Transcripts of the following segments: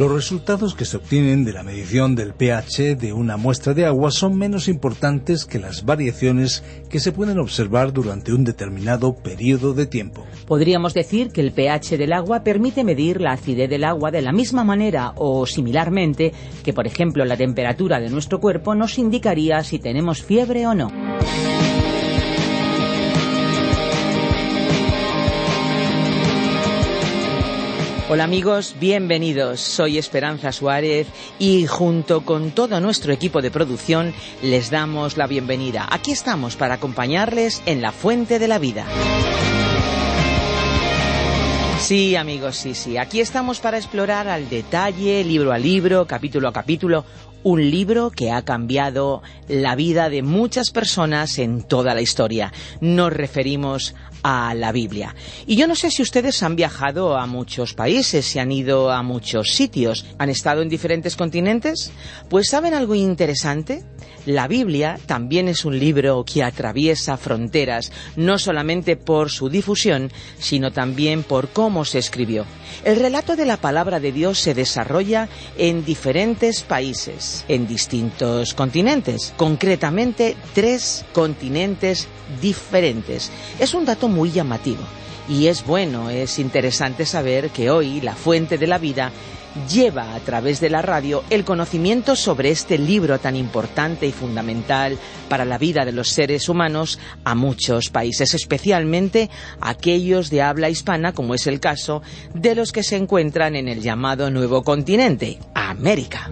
Los resultados que se obtienen de la medición del pH de una muestra de agua son menos importantes que las variaciones que se pueden observar durante un determinado periodo de tiempo. Podríamos decir que el pH del agua permite medir la acidez del agua de la misma manera o similarmente que, por ejemplo, la temperatura de nuestro cuerpo nos indicaría si tenemos fiebre o no. Hola amigos, bienvenidos. Soy Esperanza Suárez y junto con todo nuestro equipo de producción les damos la bienvenida. Aquí estamos para acompañarles en la Fuente de la Vida. Sí, amigos, sí, sí. Aquí estamos para explorar al detalle, libro a libro, capítulo a capítulo, un libro que ha cambiado la vida de muchas personas en toda la historia. Nos referimos a la Biblia. Y yo no sé si ustedes han viajado a muchos países, si han ido a muchos sitios, han estado en diferentes continentes, pues ¿saben algo interesante? La Biblia también es un libro que atraviesa fronteras, no solamente por su difusión, sino también por cómo se escribió. El relato de la palabra de Dios se desarrolla en diferentes países, en distintos continentes, concretamente tres continentes diferentes. Es un dato muy llamativo y es bueno, es interesante saber que hoy la fuente de la vida lleva a través de la radio el conocimiento sobre este libro tan importante y fundamental para la vida de los seres humanos a muchos países, especialmente aquellos de habla hispana, como es el caso de los que se encuentran en el llamado nuevo continente, América.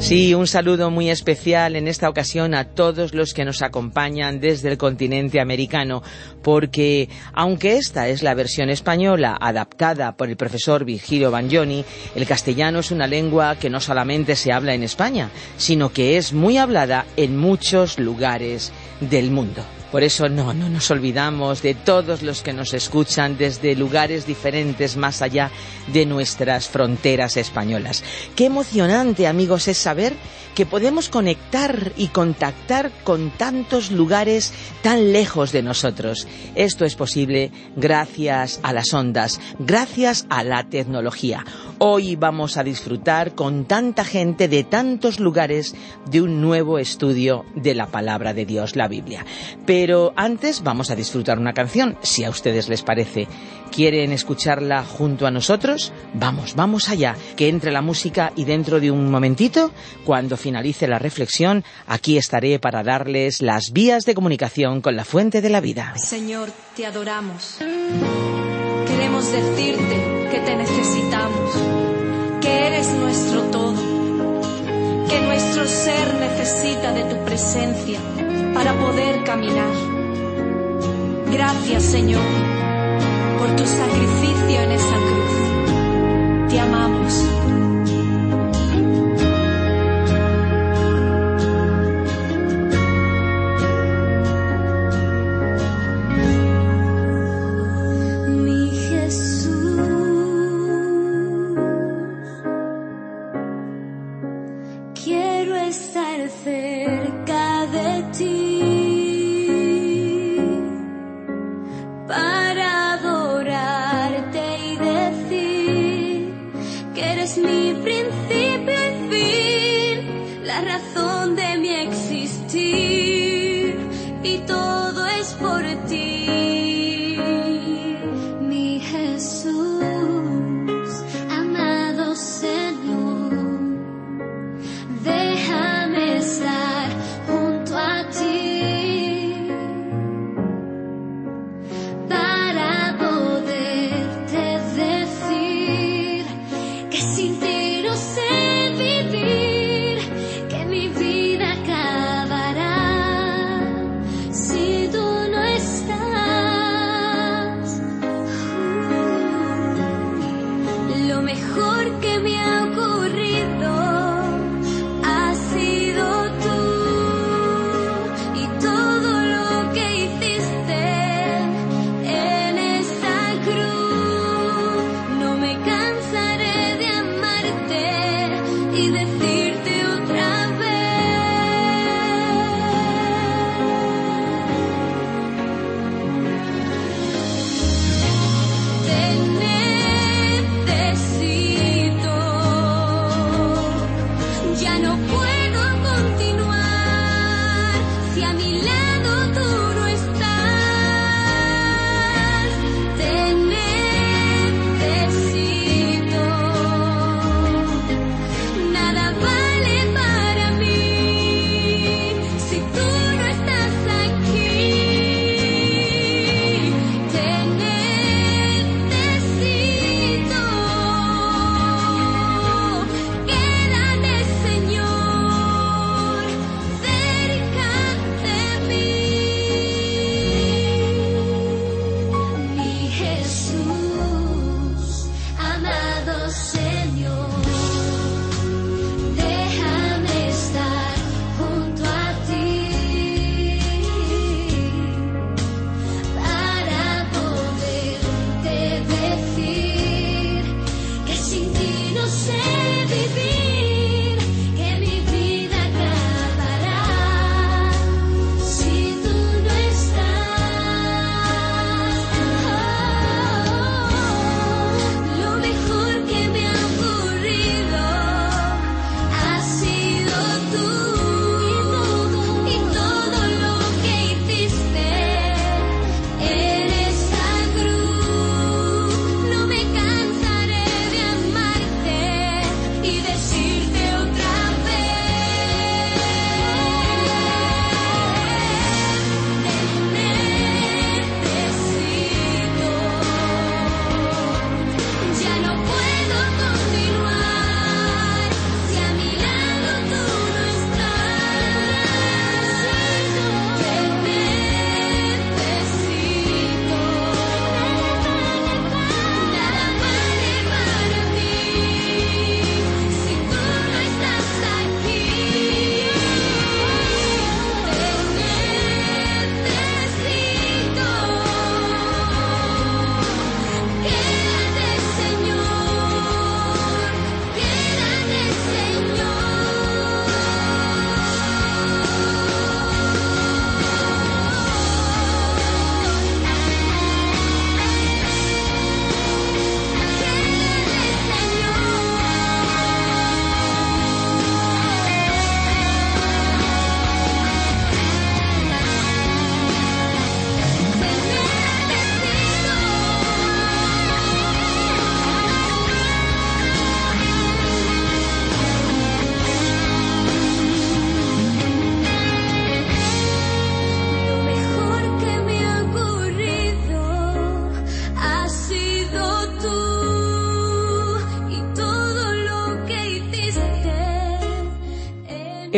Sí, un saludo muy especial en esta ocasión a todos los que nos acompañan desde el continente americano, porque aunque esta es la versión española adaptada por el profesor Virgilio Bagnoni, el castellano es una lengua que no solamente se habla en España, sino que es muy hablada en muchos lugares del mundo. Por eso no, no nos olvidamos de todos los que nos escuchan desde lugares diferentes más allá de nuestras fronteras españolas. Qué emocionante, amigos, es saber que podemos conectar y contactar con tantos lugares tan lejos de nosotros. Esto es posible gracias a las ondas, gracias a la tecnología. Hoy vamos a disfrutar con tanta gente de tantos lugares de un nuevo estudio de la palabra de Dios, la Biblia. Antes vamos a disfrutar una canción, si a ustedes les parece. ¿Quieren escucharla junto a nosotros? Vamos, vamos allá, que entre la música y dentro de un momentito, cuando finalice la reflexión, aquí estaré para darles las vías de comunicación con la fuente de la vida. Señor, te adoramos. Queremos decirte que te necesitamos, que eres nuestro todo, que nuestro ser necesita de tu presencia para poder caminar. Gracias, Señor, por tu sacrificio en esa cruz. Te amamos.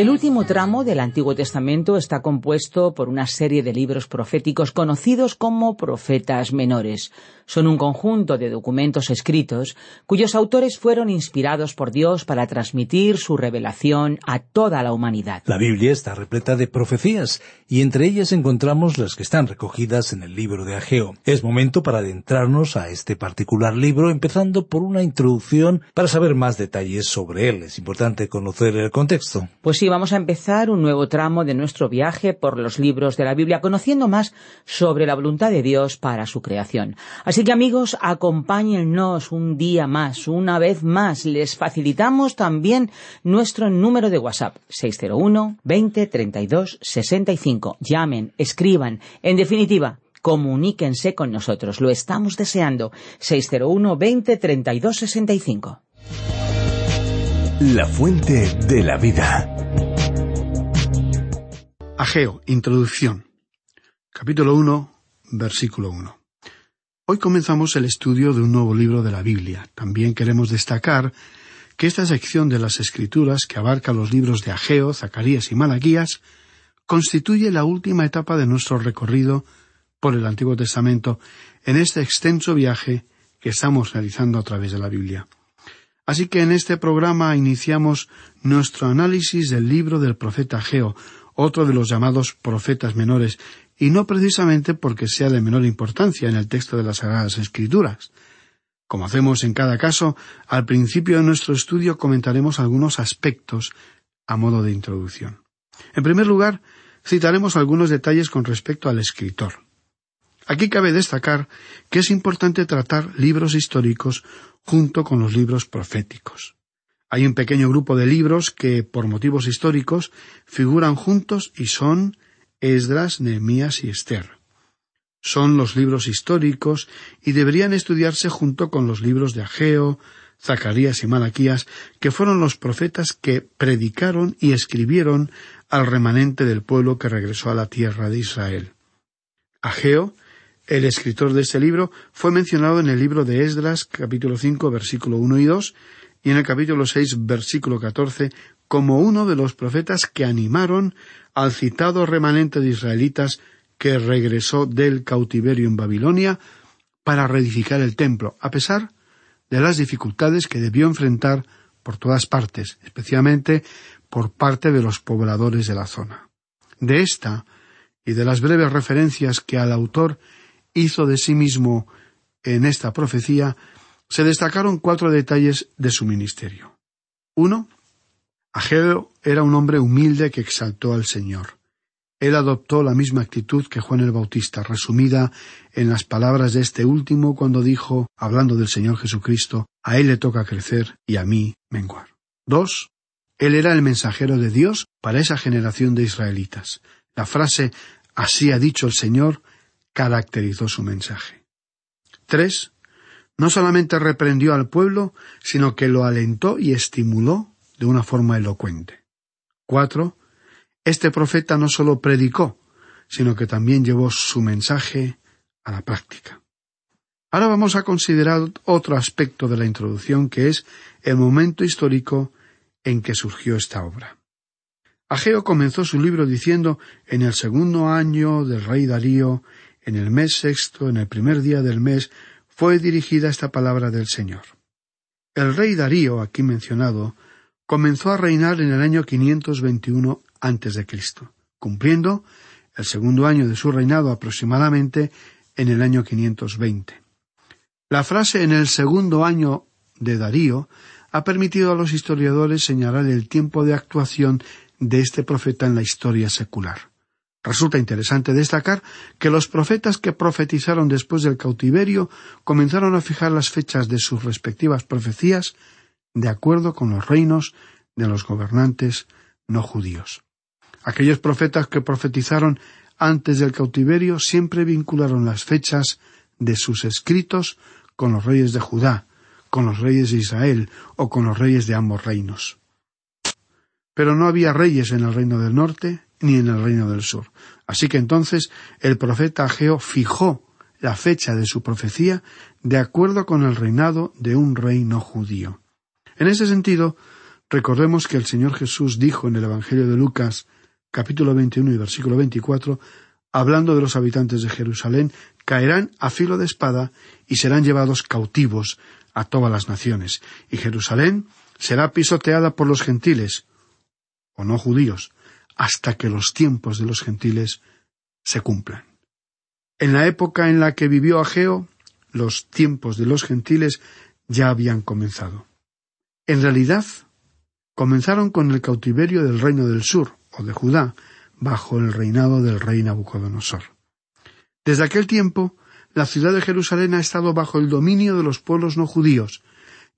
El último tramo del Antiguo Testamento está compuesto por una serie de libros proféticos conocidos como profetas menores. Son un conjunto de documentos escritos cuyos autores fueron inspirados por Dios para transmitir su revelación a toda la humanidad. La Biblia está repleta de profecías y entre ellas encontramos las que están recogidas en el libro de Ageo. Es momento para adentrarnos a este particular libro empezando por una introducción para saber más detalles sobre él. Es importante conocer el contexto. Pues sí, vamos a empezar un nuevo tramo de nuestro viaje por los libros de la Biblia, conociendo más sobre la voluntad de Dios para su creación. Así que amigos, acompáñennos un día más, una vez más. Les facilitamos también nuestro número de WhatsApp, 601 20 32 65. Llamen, escriban. En definitiva, comuníquense con nosotros. Lo estamos deseando. 601 20 32 65. La fuente de la vida. Ageo, introducción. Capítulo 1, versículo 1. Hoy comenzamos el estudio de un nuevo libro de la Biblia. También queremos destacar que esta sección de las Escrituras, que abarca los libros de Ageo, Zacarías y Malaquías, constituye la última etapa de nuestro recorrido por el Antiguo Testamento en este extenso viaje que estamos realizando a través de la Biblia. Así que en este programa iniciamos nuestro análisis del libro del profeta Ageo, otro de los llamados profetas menores, y no precisamente porque sea de menor importancia en el texto de las Sagradas Escrituras. Como hacemos en cada caso, al principio de nuestro estudio comentaremos algunos aspectos a modo de introducción. En primer lugar, citaremos algunos detalles con respecto al escritor. Aquí cabe destacar que es importante tratar libros históricos junto con los libros proféticos. Hay un pequeño grupo de libros que, por motivos históricos, figuran juntos y son Esdras, Nehemías y Esther. Son los libros históricos y deberían estudiarse junto con los libros de Ageo, Zacarías y Malaquías, que fueron los profetas que predicaron y escribieron al remanente del pueblo que regresó a la tierra de Israel. Ageo, el escritor de este libro, fue mencionado en el libro de Esdras, capítulo 5, versículo 1 y 2, y en el capítulo seis, versículo catorce, como uno de los profetas que animaron al citado remanente de israelitas que regresó del cautiverio en Babilonia para reedificar el templo, a pesar de las dificultades que debió enfrentar por todas partes, especialmente por parte de los pobladores de la zona. De esta y de las breves referencias que al autor hizo de sí mismo en esta profecía, se destacaron cuatro detalles de su ministerio. Uno, Ageo era un hombre humilde que exaltó al Señor. Él adoptó la misma actitud que Juan el Bautista, resumida en las palabras de este último cuando dijo, hablando del Señor Jesucristo, a Él le toca crecer y a mí menguar. Dos, Él era el mensajero de Dios para esa generación de israelitas. La frase Así ha dicho el Señor caracterizó su mensaje. Tres, no solamente reprendió al pueblo, sino que lo alentó y estimuló de una forma elocuente. Cuatro, este profeta no solo predicó, sino que también llevó su mensaje a la práctica. Ahora vamos a considerar otro aspecto de la introducción que es el momento histórico en que surgió esta obra. Ageo comenzó su libro diciendo en el segundo año del rey Darío, en el mes sexto, en el primer día del mes, fue dirigida esta palabra del Señor. El rey Darío, aquí mencionado, comenzó a reinar en el año 521 a.C., cumpliendo el segundo año de su reinado aproximadamente en el año 520. La frase en el segundo año de Darío ha permitido a los historiadores señalar el tiempo de actuación de este profeta en la historia secular. Resulta interesante destacar que los profetas que profetizaron después del cautiverio comenzaron a fijar las fechas de sus respectivas profecías de acuerdo con los reinos de los gobernantes no judíos. Aquellos profetas que profetizaron antes del cautiverio siempre vincularon las fechas de sus escritos con los reyes de Judá, con los reyes de Israel o con los reyes de ambos reinos. Pero no había reyes en el reino del norte ni en el reino del sur. Así que entonces el profeta Ageo fijó la fecha de su profecía de acuerdo con el reinado de un rey no judío. En ese sentido, Recordemos que el Señor Jesús dijo en el Evangelio de Lucas, capítulo 21 y versículo 24, hablando de los habitantes de Jerusalén, caerán a filo de espada y serán llevados cautivos a todas las naciones, y Jerusalén será pisoteada por los gentiles, o no judíos, hasta que los tiempos de los gentiles se cumplan. En la época en la que vivió Ageo, los tiempos de los gentiles ya habían comenzado. En realidad, comenzaron con el cautiverio del reino del sur, o de Judá, bajo el reinado del rey Nabucodonosor. Desde aquel tiempo, la ciudad de Jerusalén ha estado bajo el dominio de los pueblos no judíos,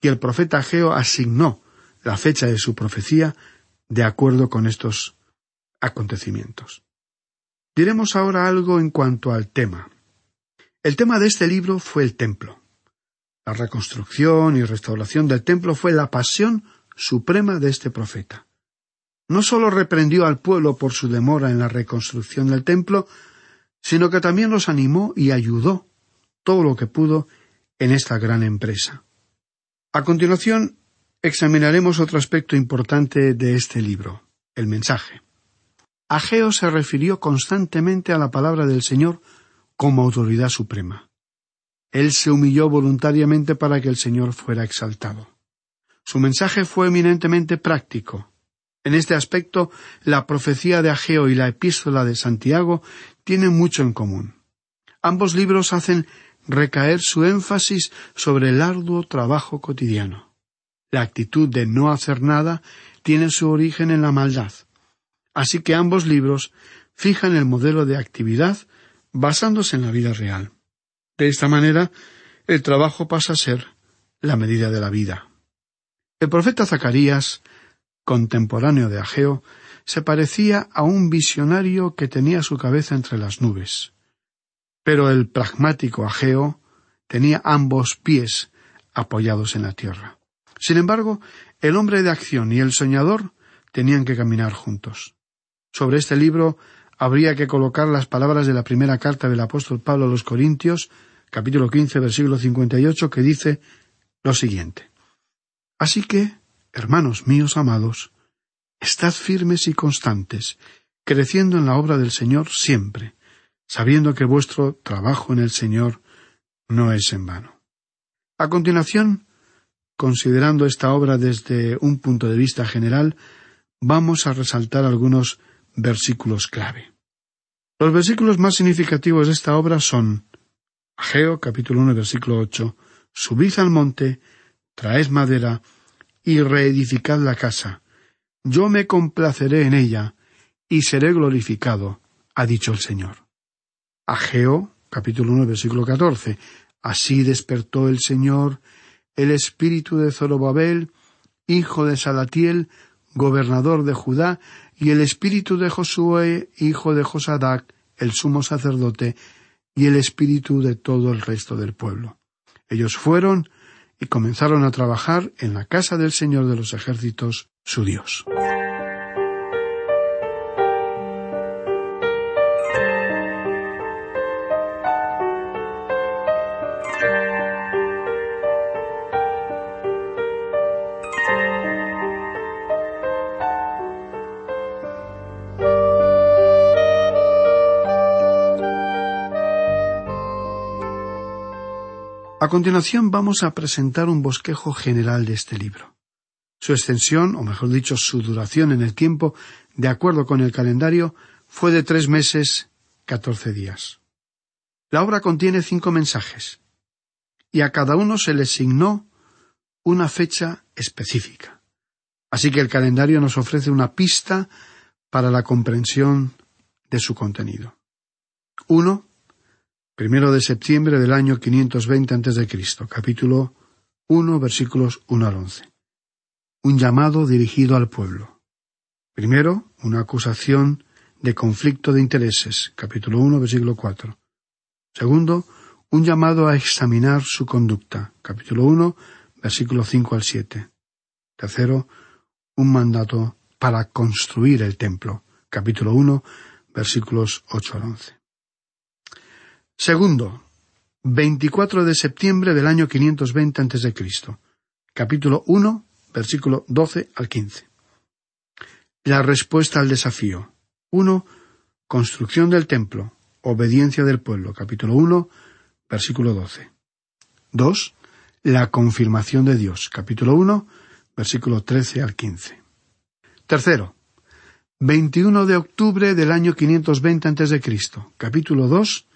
y el profeta Ageo asignó la fecha de su profecía de acuerdo con estos acontecimientos. Diremos ahora algo en cuanto al tema. El tema de este libro fue el templo. La reconstrucción y restauración del templo fue la pasión suprema de este profeta. No sólo reprendió al pueblo por su demora en la reconstrucción del templo, sino que también los animó y ayudó todo lo que pudo en esta gran empresa. A continuación, examinaremos otro aspecto importante de este libro, el mensaje. Ageo se refirió constantemente a la palabra del Señor como autoridad suprema. Él se humilló voluntariamente para que el Señor fuera exaltado. Su mensaje fue eminentemente práctico. En este aspecto, la profecía de Ageo y la epístola de Santiago tienen mucho en común. Ambos libros hacen recaer su énfasis sobre el arduo trabajo cotidiano. La actitud de no hacer nada tiene su origen en la maldad. Así que ambos libros fijan el modelo de actividad basándose en la vida real. De esta manera, el trabajo pasa a ser la medida de la vida. El profeta Zacarías, contemporáneo de Ageo, se parecía a un visionario que tenía su cabeza entre las nubes. Pero el pragmático Ageo tenía ambos pies apoyados en la tierra. Sin embargo, el hombre de acción y el soñador tenían que caminar juntos. Sobre este libro habría que colocar las palabras de la primera carta del apóstol Pablo a los Corintios, capítulo quince, versículo cincuenta y ocho, que dice lo siguiente. Así que, hermanos míos amados, estad firmes y constantes, creciendo en la obra del Señor siempre, sabiendo que vuestro trabajo en el Señor no es en vano. A continuación, considerando esta obra desde un punto de vista general, vamos a resaltar algunos versículos clave. Los versículos más significativos de esta obra son Ageo capítulo 1 versículo 8 Subid al monte, traed madera y reedificad la casa. Yo me complaceré en ella y seré glorificado, ha dicho el Señor. Ageo capítulo 1 versículo 14 Así despertó el Señor el espíritu de Zorobabel, hijo de Salatiel, gobernador de Judá, y el espíritu de Josué, hijo de Josadac, el sumo sacerdote, y el espíritu de todo el resto del pueblo. Ellos fueron y comenzaron a trabajar en la casa del Señor de los ejércitos, su Dios. Continuación vamos a presentar un bosquejo general de este libro. Su extensión, o mejor dicho, su duración en el tiempo, de acuerdo con el calendario, fue de tres meses catorce días. La obra contiene cinco mensajes, y a cada uno se le asignó una fecha específica. Así que el calendario nos ofrece una pista para la comprensión de su contenido. Uno, primero de septiembre del año 520 a.C., capítulo 1, versículos 1 al 11. Un llamado dirigido al pueblo. Primero, una acusación de conflicto de intereses, capítulo 1, versículo 4. Segundo, un llamado a examinar su conducta, capítulo 1, versículo 5 al 7. Tercero, un mandato para construir el templo, capítulo 1, versículos 8 al 11. Segundo, 24 de septiembre del año 520 a.C., capítulo 1, versículo 12 al 15. La respuesta al desafío. 1. Construcción del templo. Obediencia del pueblo. Capítulo 1, versículo 12. 2. La confirmación de Dios. Capítulo 1, versículo 13 al 15. Tercero. 21 de octubre del año 520 a.C. Capítulo 2,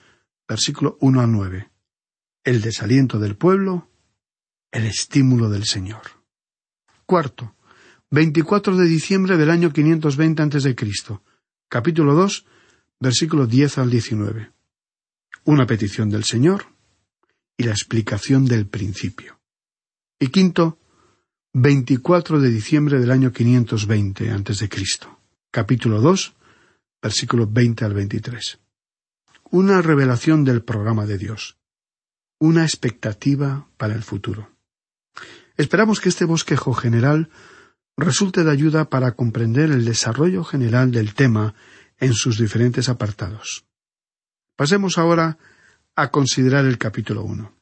versículo 1 al 9. El desaliento del pueblo, el estímulo del Señor. Cuarto. 24 de diciembre del año 520 a.C. Capítulo 2, versículo 10 al 19. Una petición del Señor y la explicación del principio. Y quinto, 24 de diciembre del año 520 a.C. Capítulo 2, versículo 20 al 23. Una revelación del programa de Dios. Una expectativa para el futuro. Esperamos que este bosquejo general resulte de ayuda para comprender el desarrollo general del tema en sus diferentes apartados. Pasemos ahora a considerar el capítulo 1.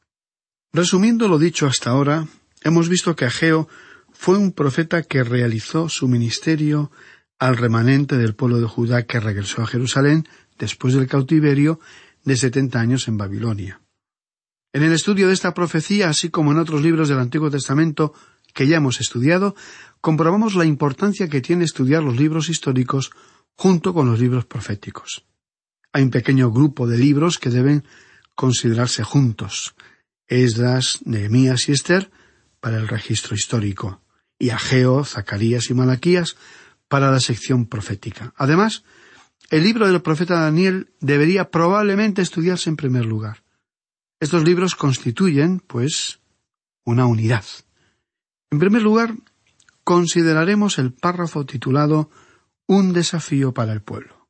Resumiendo lo dicho hasta ahora, hemos visto que Ageo fue un profeta que realizó su ministerio al remanente del pueblo de Judá que regresó a Jerusalén después del cautiverio de setenta años en Babilonia. En el estudio de esta profecía, así como en otros libros del Antiguo Testamento que ya hemos estudiado, comprobamos la importancia que tiene estudiar los libros históricos junto con los libros proféticos. Hay un pequeño grupo de libros que deben considerarse juntos. Esdras, Nehemías y Esther para el registro histórico, y Ageo, Zacarías y Malaquías para la sección profética. Además, el libro del profeta Daniel debería probablemente estudiarse en primer lugar. Estos libros constituyen, pues, una unidad. En primer lugar, consideraremos el párrafo titulado Un desafío para el pueblo.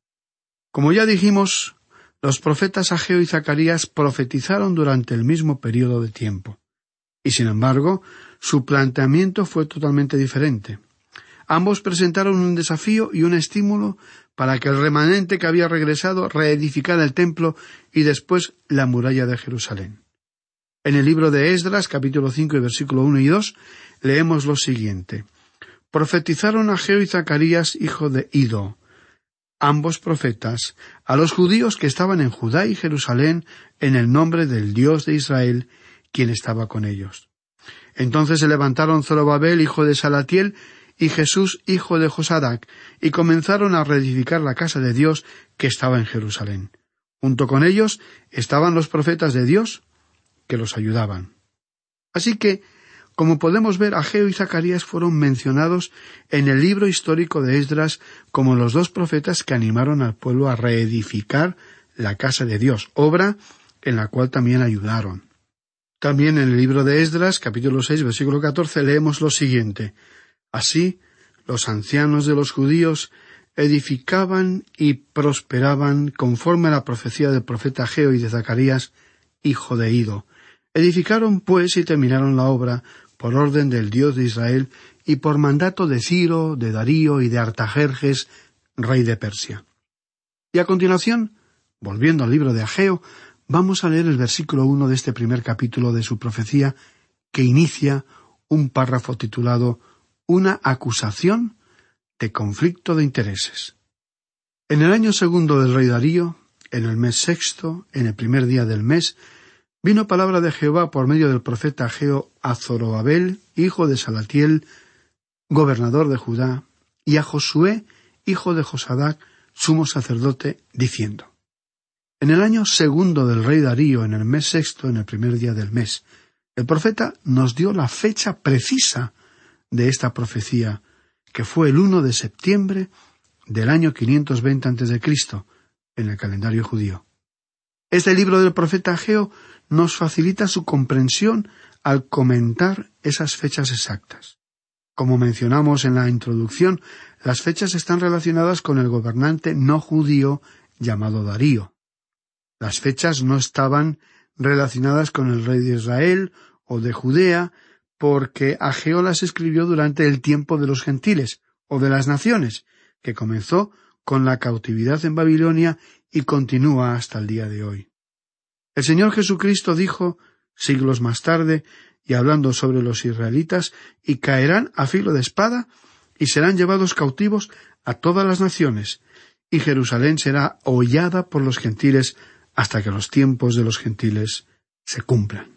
Como ya dijimos, los profetas Ageo y Zacarías profetizaron durante el mismo periodo de tiempo. Y sin embargo, su planteamiento fue totalmente diferente. Ambos presentaron un desafío y un estímulo para que el remanente que había regresado reedificara el templo y después la muralla de Jerusalén. En el libro de Esdras, capítulo 5 y versículo 1 y 2, leemos lo siguiente. Profetizaron a Geo y Zacarías, hijo de Ido, ambos profetas, a los judíos que estaban en Judá y Jerusalén en el nombre del Dios de Israel, quien estaba con ellos. Entonces se levantaron Zorobabel, hijo de Salatiel, y Jesús, hijo de Josadac, y comenzaron a reedificar la casa de Dios que estaba en Jerusalén. Junto con ellos estaban los profetas de Dios que los ayudaban. Así que, como podemos ver, Ageo y Zacarías fueron mencionados en el libro histórico de Esdras como los dos profetas que animaron al pueblo a reedificar la casa de Dios, obra en la cual también ayudaron. También en el libro de Esdras, capítulo 6, versículo 14, leemos lo siguiente. Así, los ancianos de los judíos edificaban y prosperaban conforme a la profecía del profeta Geo y de Zacarías, hijo de Ido. Edificaron, pues, y terminaron la obra por orden del Dios de Israel y por mandato de Ciro, de Darío y de Artajerjes, rey de Persia. Y a continuación, volviendo al libro de Ageo, vamos a leer el versículo uno de este primer capítulo de su profecía, que inicia un párrafo titulado una acusación de conflicto de intereses. En el año segundo del rey Darío, en el mes sexto, en el primer día del mes, vino palabra de Jehová por medio del profeta Geo a Zorobabel, hijo de Salatiel, gobernador de Judá, y a Josué, hijo de Josadac, sumo sacerdote, diciendo En el año segundo del rey Darío, en el mes sexto, en el primer día del mes, el profeta nos dio la fecha precisa de esta profecía, que fue el 1 de septiembre del año 520 a.C., en el calendario judío. Este libro del profeta Ageo nos facilita su comprensión al comentar esas fechas exactas. Como mencionamos en la introducción, las fechas están relacionadas con el gobernante no judío llamado Darío. Las fechas no estaban relacionadas con el rey de Israel o de Judea, porque Ageo las escribió durante el tiempo de los gentiles o de las naciones, que comenzó con la cautividad en Babilonia y continúa hasta el día de hoy. El Señor Jesucristo dijo, siglos más tarde, y hablando sobre los israelitas, y caerán a filo de espada, y serán llevados cautivos a todas las naciones, y Jerusalén será hollada por los gentiles hasta que los tiempos de los gentiles se cumplan.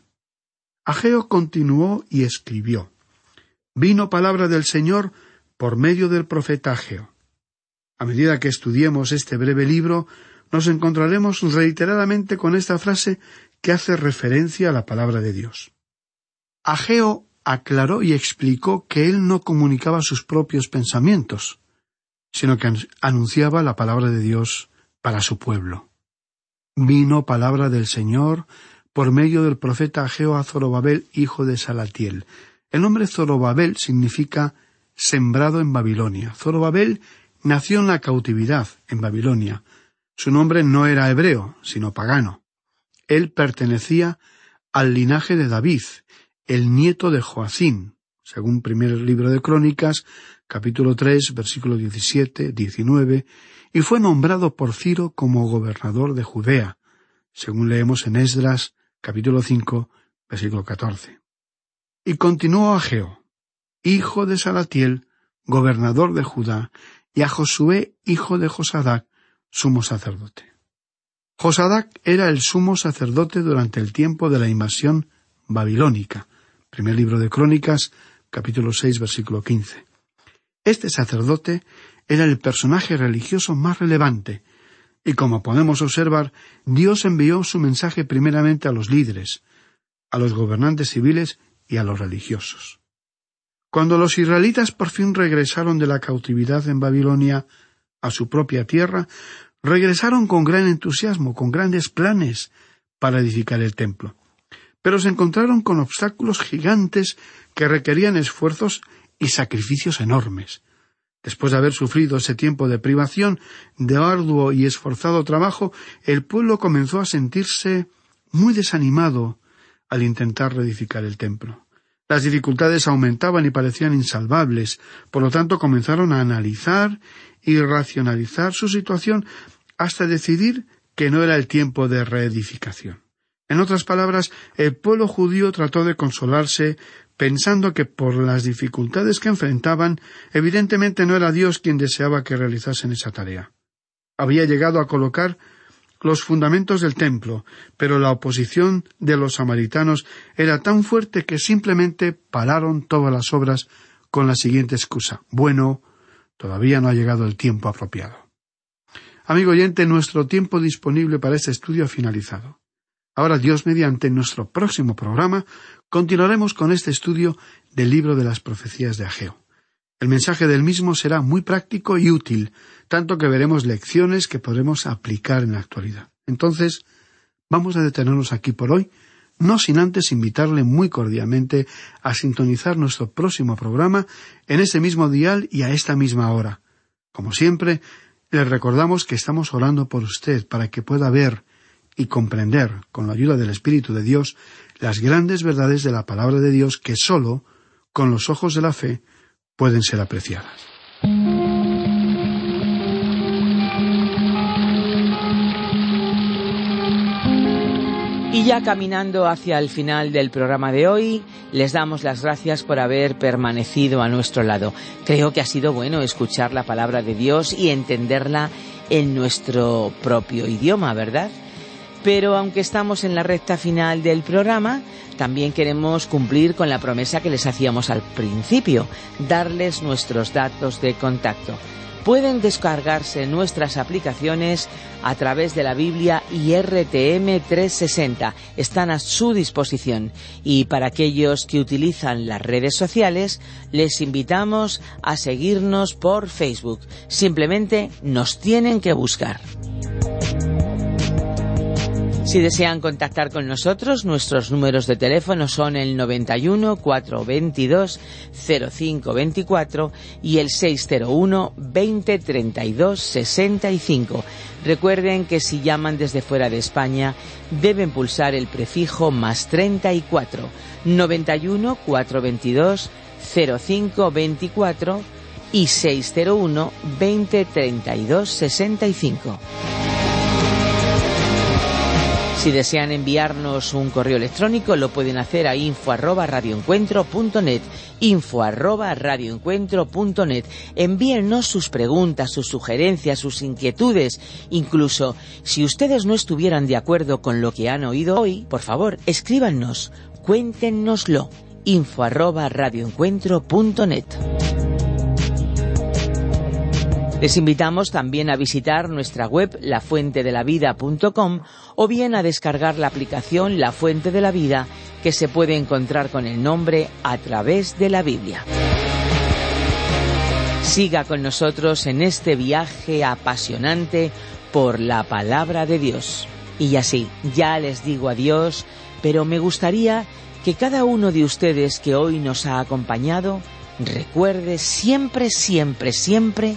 Ageo continuó y escribió Vino palabra del Señor por medio del profeta Ageo. A medida que estudiemos este breve libro, nos encontraremos reiteradamente con esta frase que hace referencia a la palabra de Dios. Ageo aclaró y explicó que él no comunicaba sus propios pensamientos, sino que anunciaba la palabra de Dios para su pueblo. Vino palabra del Señor por medio del profeta Ageo a Zorobabel, hijo de Salatiel. El nombre Zorobabel significa sembrado en Babilonia. Zorobabel nació en la cautividad, en Babilonia. Su nombre no era hebreo, sino pagano. Él pertenecía al linaje de David, el nieto de Joacín, según primer libro de Crónicas, capítulo tres, versículo diecisiete, diecinueve, y fue nombrado por Ciro como gobernador de Judea, según leemos en Esdras, capítulo cinco, versículo catorce. Y continuó Ageo, hijo de Salatiel, gobernador de Judá, y a Josué, hijo de Josadac, sumo sacerdote. Josadac era el sumo sacerdote durante el tiempo de la invasión babilónica. Primer libro de Crónicas, capítulo seis, versículo quince. Este sacerdote era el personaje religioso más relevante, y como podemos observar, Dios envió su mensaje primeramente a los líderes, a los gobernantes civiles y a los religiosos. Cuando los israelitas por fin regresaron de la cautividad en Babilonia a su propia tierra, regresaron con gran entusiasmo, con grandes planes para edificar el templo. Pero se encontraron con obstáculos gigantes que requerían esfuerzos y sacrificios enormes. Después de haber sufrido ese tiempo de privación, de arduo y esforzado trabajo, el pueblo comenzó a sentirse muy desanimado al intentar reedificar el templo. Las dificultades aumentaban y parecían insalvables, por lo tanto comenzaron a analizar y racionalizar su situación hasta decidir que no era el tiempo de reedificación. En otras palabras, el pueblo judío trató de consolarse pensando que por las dificultades que enfrentaban, evidentemente no era Dios quien deseaba que realizasen esa tarea. Había llegado a colocar los fundamentos del templo, pero la oposición de los samaritanos era tan fuerte que simplemente pararon todas las obras con la siguiente excusa Bueno, todavía no ha llegado el tiempo apropiado. Amigo oyente, nuestro tiempo disponible para este estudio ha finalizado. Ahora Dios mediante nuestro próximo programa continuaremos con este estudio del libro de las profecías de Ageo. El mensaje del mismo será muy práctico y útil, tanto que veremos lecciones que podremos aplicar en la actualidad. Entonces, vamos a detenernos aquí por hoy, no sin antes invitarle muy cordialmente a sintonizar nuestro próximo programa en este mismo dial y a esta misma hora. Como siempre, le recordamos que estamos orando por usted para que pueda ver y comprender, con la ayuda del Espíritu de Dios, las grandes verdades de la palabra de Dios que sólo, con los ojos de la fe, pueden ser apreciadas. Y ya caminando hacia el final del programa de hoy, les damos las gracias por haber permanecido a nuestro lado. Creo que ha sido bueno escuchar la palabra de Dios y entenderla en nuestro propio idioma, ¿verdad? Pero aunque estamos en la recta final del programa, también queremos cumplir con la promesa que les hacíamos al principio, darles nuestros datos de contacto. Pueden descargarse nuestras aplicaciones a través de la Biblia IRTM 360. Están a su disposición. Y para aquellos que utilizan las redes sociales, les invitamos a seguirnos por Facebook. Simplemente nos tienen que buscar. Si desean contactar con nosotros, nuestros números de teléfono son el 91 422 0524 y el 601 20 32 65. Recuerden que si llaman desde fuera de España deben pulsar el prefijo más 34 91 422 0524 y 601 20 32 65. Si desean enviarnos un correo electrónico, lo pueden hacer a info arroba radioencuentro.net, info arroba. Envíennos sus preguntas, sus sugerencias, sus inquietudes. Incluso, si ustedes no estuvieran de acuerdo con lo que han oído hoy, por favor, escríbanos, cuéntenoslo, info arroba. Les invitamos también a visitar nuestra web lafuentedelavida.com o bien a descargar la aplicación La Fuente de la Vida que se puede encontrar con el nombre a través de la Biblia. Siga con nosotros en este viaje apasionante por la palabra de Dios. Y así, ya les digo adiós, pero me gustaría que cada uno de ustedes que hoy nos ha acompañado recuerde siempre, siempre, siempre